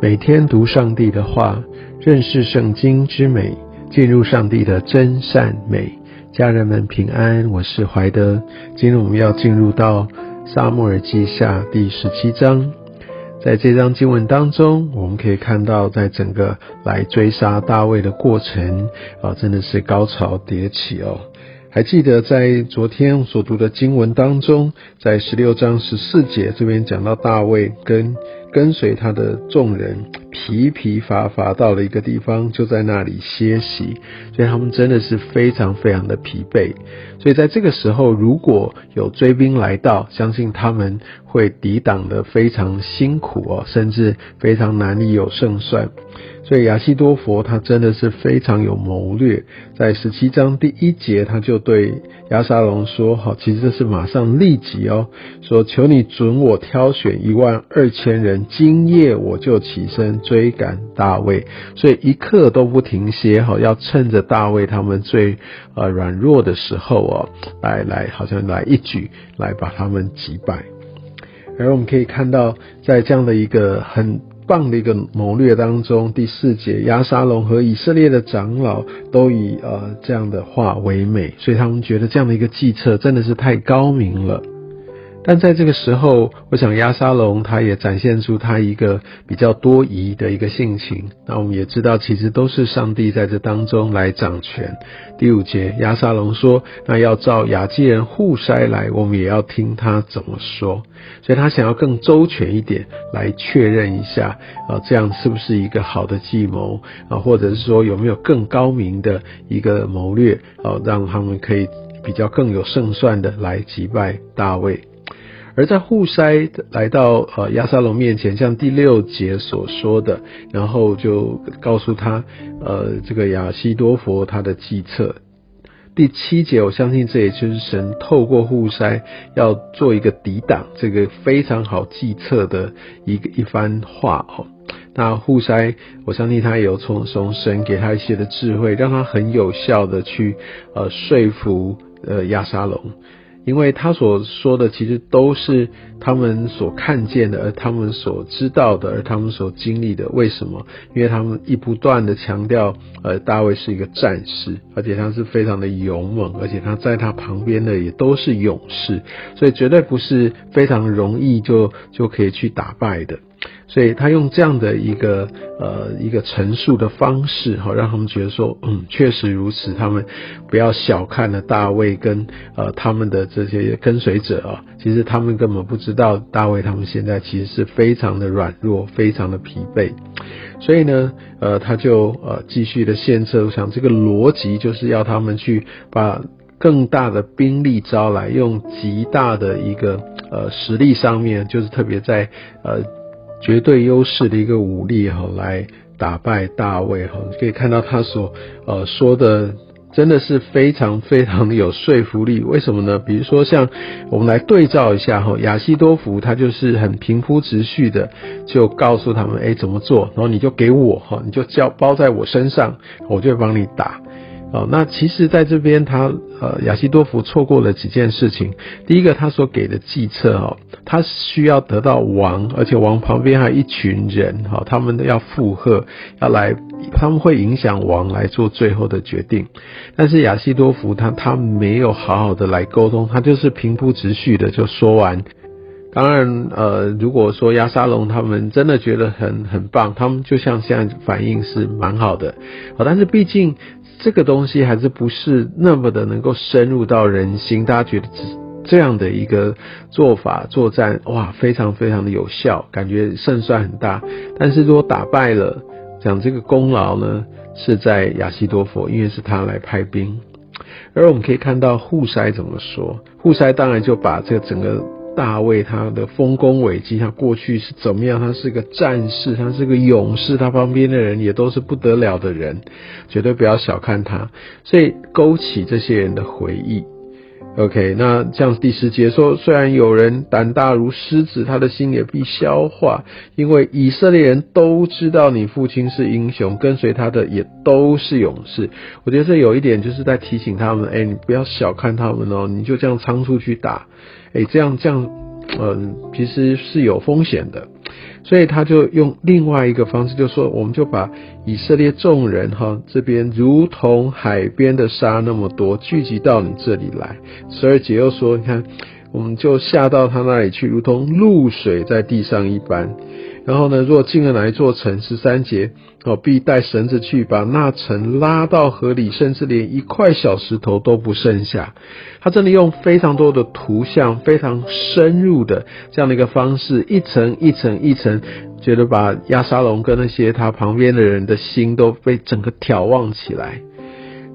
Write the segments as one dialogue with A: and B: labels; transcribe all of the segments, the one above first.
A: 每天读上帝的话，认识圣经之美，进入上帝的真善美。家人们平安，我是怀德。今天我们要进入到撒母耳记下第十七章。在这章经文当中，我们可以看到，在整个来追杀大卫的过程啊，真的是高潮迭起哦。还记得在昨天所读的经文当中，在十六章十四节这边讲到大卫跟。跟随他的众人疲疲乏乏到了一个地方，就在那里歇息，所以他们真的是非常非常的疲惫。所以在这个时候，如果有追兵来到，相信他们会抵挡的非常辛苦哦，甚至非常难以有胜算。所以亚西多佛他真的是非常有谋略，在十七章第一节他就对亚沙龙说：“好，其实这是马上立即哦，说求你准我挑选一万二千人，今夜我就起身追赶大卫，所以一刻都不停歇，哈，要趁着大卫他们最呃软弱的时候哦，来来，好像来一举来把他们击败。而我们可以看到，在这样的一个很。”棒的一个谋略当中，第四节，亚沙龙和以色列的长老都以呃这样的话为美，所以他们觉得这样的一个计策真的是太高明了。但在这个时候，我想亚沙龙他也展现出他一个比较多疑的一个性情。那我们也知道，其实都是上帝在这当中来掌权。第五节，亚沙龙说：“那要照雅基人户筛来，我们也要听他怎么说。”所以他想要更周全一点来确认一下啊，这样是不是一个好的计谋啊，或者是说有没有更高明的一个谋略啊，让他们可以比较更有胜算的来击败大卫。而在户筛来到呃亚沙龙面前，像第六节所说的，然后就告诉他，呃，这个亚西多佛他的计策。第七节，我相信这也就是神透过户筛要做一个抵挡，这个非常好计策的一个一番话哦。那户筛，我相信他有从从神给他一些的智慧，让他很有效的去呃说服呃亚沙龙。因为他所说的其实都是他们所看见的，而他们所知道的，而他们所经历的。为什么？因为他们一不断的强调，呃，大卫是一个战士，而且他是非常的勇猛，而且他在他旁边的也都是勇士，所以绝对不是非常容易就就可以去打败的。所以他用这样的一个呃一个陈述的方式，哈，让他们觉得说，嗯，确实如此。他们不要小看了大卫跟呃他们的这些跟随者啊，其实他们根本不知道大卫他们现在其实是非常的软弱，非常的疲惫。所以呢，呃，他就呃继续的献策，我想这个逻辑就是要他们去把更大的兵力招来，用极大的一个呃实力上面，就是特别在呃。绝对优势的一个武力哈，来打败大卫哈，你可以看到他所呃说的真的是非常非常的有说服力。为什么呢？比如说像我们来对照一下哈，亚西多福他就是很平铺直叙的就告诉他们，哎怎么做，然后你就给我哈，你就交包在我身上，我就帮你打。哦，那其实在这边，他呃亚西多夫错过了几件事情。第一个，他所给的计策哦，他需要得到王，而且王旁边还有一群人哈，他们都要附和，要来，他们会影响王来做最后的决定。但是亚西多夫他他没有好好的来沟通，他就是平铺直叙的就说完。当然，呃，如果说亚沙龙他们真的觉得很很棒，他们就像现在反应是蛮好的，好，但是毕竟。这个东西还是不是那么的能够深入到人心，大家觉得这这样的一个做法作战，哇，非常非常的有效，感觉胜算很大。但是如果打败了，讲这个功劳呢，是在亚西多佛，因为是他来派兵。而我们可以看到护塞怎么说，护塞当然就把这个整个。大卫他的丰功伟绩，他过去是怎么样？他是个战士，他是个勇士，他旁边的人也都是不得了的人，绝对不要小看他。所以勾起这些人的回忆。OK，那这样第十节说，虽然有人胆大如狮子，他的心也必消化，因为以色列人都知道你父亲是英雄，跟随他的也都是勇士。我觉得这有一点就是在提醒他们，哎，你不要小看他们哦，你就这样仓促去打。哎，这样这样，嗯，其实是有风险的。所以他就用另外一个方式，就说我们就把以色列众人哈这边如同海边的沙那么多聚集到你这里来。所以解又说，你看，我们就下到他那里去，如同露水在地上一般。然后呢，若进了哪一座城，十三节哦，必带绳子去把那城拉到河里，甚至连一块小石头都不剩下。他真的用非常多的图像，非常深入的这样的一个方式，一层一层一层，觉得把亚沙龙跟那些他旁边的人的心都被整个挑望起来。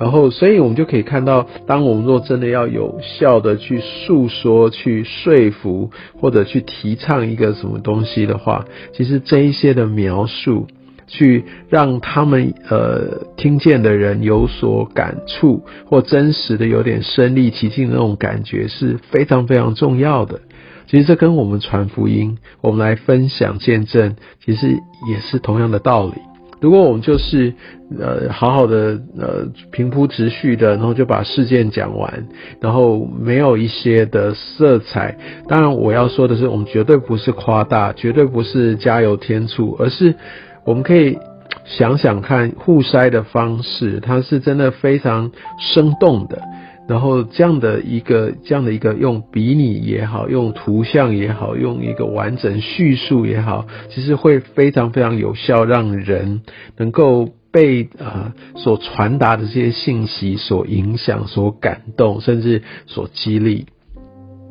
A: 然后，所以我们就可以看到，当我们若真的要有效的去诉说、去说服或者去提倡一个什么东西的话，其实这一些的描述，去让他们呃听见的人有所感触，或真实的有点身临其境的那种感觉，是非常非常重要的。其实这跟我们传福音，我们来分享见证，其实也是同样的道理。如果我们就是呃好好的呃平铺直叙的，然后就把事件讲完，然后没有一些的色彩。当然我要说的是，我们绝对不是夸大，绝对不是加油添醋，而是我们可以想想看互筛的方式，它是真的非常生动的。然后这样的一个这样的一个用比拟也好，用图像也好，用一个完整叙述也好，其实会非常非常有效，让人能够被啊所传达的这些信息所影响、所感动，甚至所激励。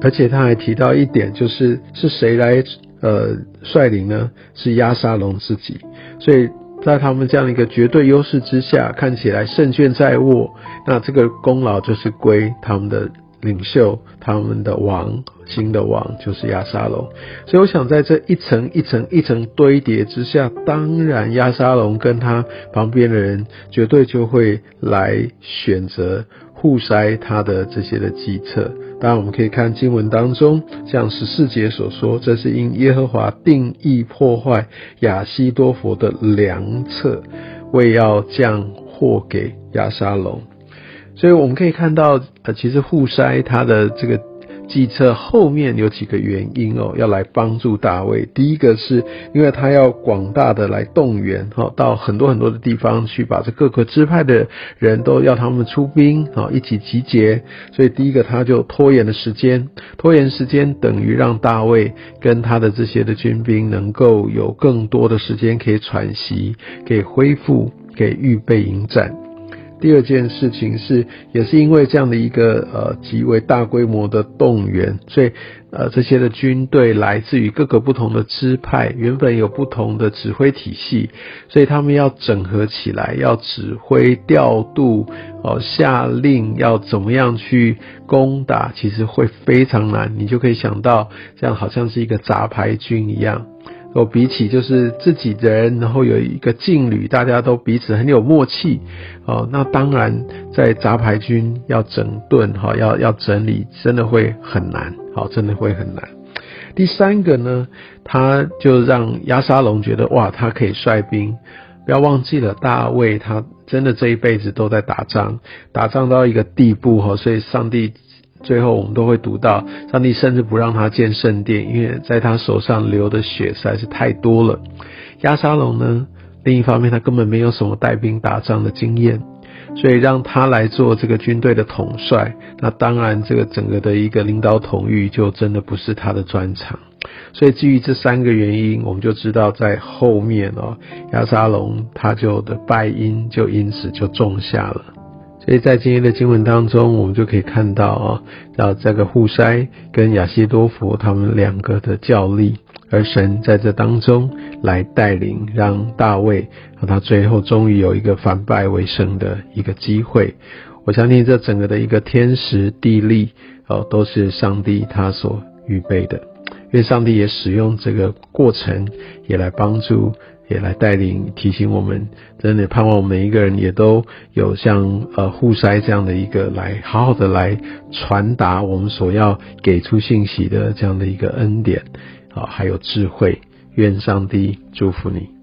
A: 而且他还提到一点，就是是谁来呃率领呢？是亚沙龙自己，所以。在他们这样一个绝对优势之下，看起来胜券在握，那这个功劳就是归他们的领袖，他们的王，新的王就是亚沙龙。所以我想在这一层一层一层堆叠之下，当然亚沙龙跟他旁边的人绝对就会来选择互筛他的这些的计策。当然，我们可以看经文当中，像十四节所说，这是因耶和华定义破坏亚西多佛的良策，为要降祸给亚沙龙。所以我们可以看到，呃，其实互筛他的这个。计策后面有几个原因哦，要来帮助大卫。第一个是因为他要广大的来动员哈，到很多很多的地方去，把这各个支派的人都要他们出兵啊，一起集结。所以第一个他就拖延了时间，拖延时间等于让大卫跟他的这些的军兵能够有更多的时间可以喘息，可以恢复，可以预备迎战。第二件事情是，也是因为这样的一个呃极为大规模的动员，所以呃这些的军队来自于各个不同的支派，原本有不同的指挥体系，所以他们要整合起来，要指挥调度，哦下令要怎么样去攻打，其实会非常难。你就可以想到，这样好像是一个杂牌军一样。哦，比起就是自己人，然后有一个劲旅，大家都彼此很有默契，哦，那当然在杂牌军要整顿，哈，要要整理，真的会很难，好，真的会很难。第三个呢，他就让亚沙龙觉得，哇，他可以率兵，不要忘记了大卫，他真的这一辈子都在打仗，打仗到一个地步，哈，所以上帝。最后，我们都会读到，上帝甚至不让他建圣殿，因为在他手上流的血实在是太多了。亚沙龙呢，另一方面他根本没有什么带兵打仗的经验，所以让他来做这个军队的统帅，那当然这个整个的一个领导统御就真的不是他的专长。所以基于这三个原因，我们就知道在后面哦，亚沙龙他就的败因就因此就种下了。所以在今天的经文当中，我们就可以看到啊，到这个户筛跟亚西多佛他们两个的较力，而神在这当中来带领，让大卫和他最后终于有一个反败为胜的一个机会。我相信这整个的一个天时地利哦，都是上帝他所预备的，因为上帝也使用这个过程，也来帮助。也来带领提醒我们，真的盼望我们每一个人也都有像呃互筛这样的一个来好好的来传达我们所要给出信息的这样的一个恩典，啊，还有智慧。愿上帝祝福你。